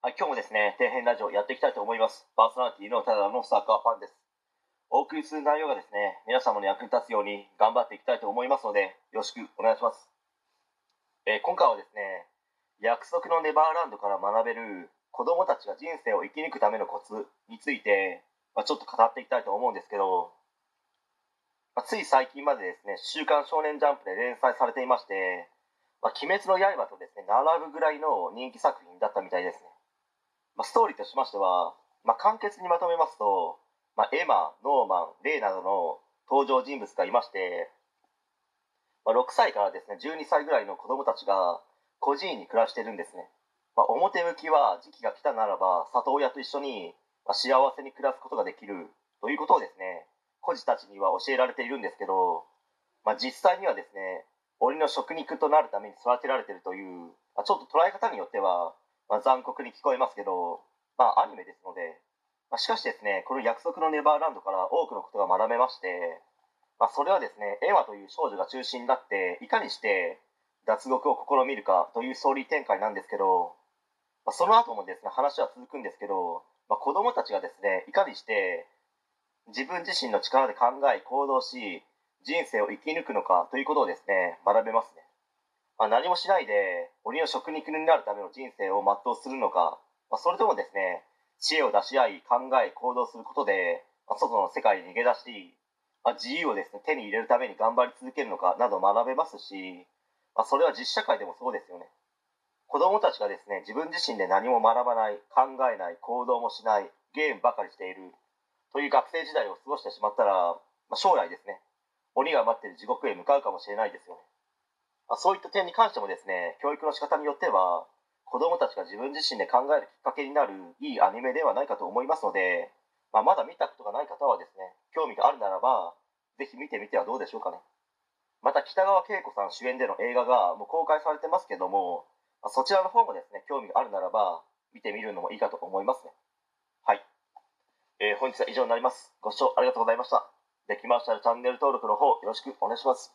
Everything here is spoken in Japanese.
はい、今日もですね、底辺ラジオやっていきたいと思います。パーソナリティのただのサッカーファンです。お送りする内容がですね、皆様の役に立つように頑張っていきたいと思いますので、よろしくお願いします。えー今回はですね、約束のネバーランドから学べる子供たちが人生を生き抜くためのコツについて、まあ、ちょっと語っていきたいと思うんですけど、まあつい最近までですね、週刊少年ジャンプで連載されていまして、まあ、鬼滅の刃とですね、並ぶぐらいの人気作品だったみたいですね。まあ、ストーリーとしましては、まあ、簡潔にまとめますと、まあ、エマ、ノーマン、レイなどの登場人物がいまして、まあ、6歳からですね、12歳ぐらいの子供たちが孤児院に暮らしてるんですね。まあ、表向きは時期が来たならば里親と一緒に幸せに暮らすことができるということをですね、孤児たちには教えられているんですけど、まあ、実際にはですね、鬼の食肉となるために育てられてるという、まあ、ちょっと捉え方によっては、まあ、残酷に聞こえますけど、まあ、アニメですので、まあ、しかしですね、この約束のネバーランドから多くのことが学べまして、まあ、それはですね、エマという少女が中心になって、いかにして脱獄を試みるかというストーリー展開なんですけど、まあ、その後もですね、話は続くんですけど、まあ、子供たちがですね、いかにして自分自身の力で考え行動し、人生を生き抜くのかということをですね、学べますね。まあ、何もしないで鬼の食肉になるための人生を全うするのか、まあ、それともですね、知恵を出し合い考え行動することで、まあ、外の世界に逃げ出し、まあ、自由をですね、手に入れるために頑張り続けるのかなど学べますし、ま、それは実社会でもそうですよね。子供たちがですね、自分自身で何も学ばない、考えない、行動もしない、ゲームばかりしている、という学生時代を過ごしてしまったら、ま、将来ですね、鬼が待ってる地獄へ向かうかもしれないですよね。まあ、そういった点に関してもですね、教育の仕方によっては、子供たちが自分自身で考えるきっかけになるいいアニメではないかと思いますので、まあ、まだ見たことがない方はですね、興味があるならば、ぜひ見てみてはどうでしょうかね。また北川景子さん主演での映画がもう公開されてますけども、まあそちらの方もですね、興味があるならば、見てみるのもいいかと思いますね。はい。えー本日は以上になります。ご視聴ありがとうございました。できましたらチャンネル登録の方よろしくお願いします。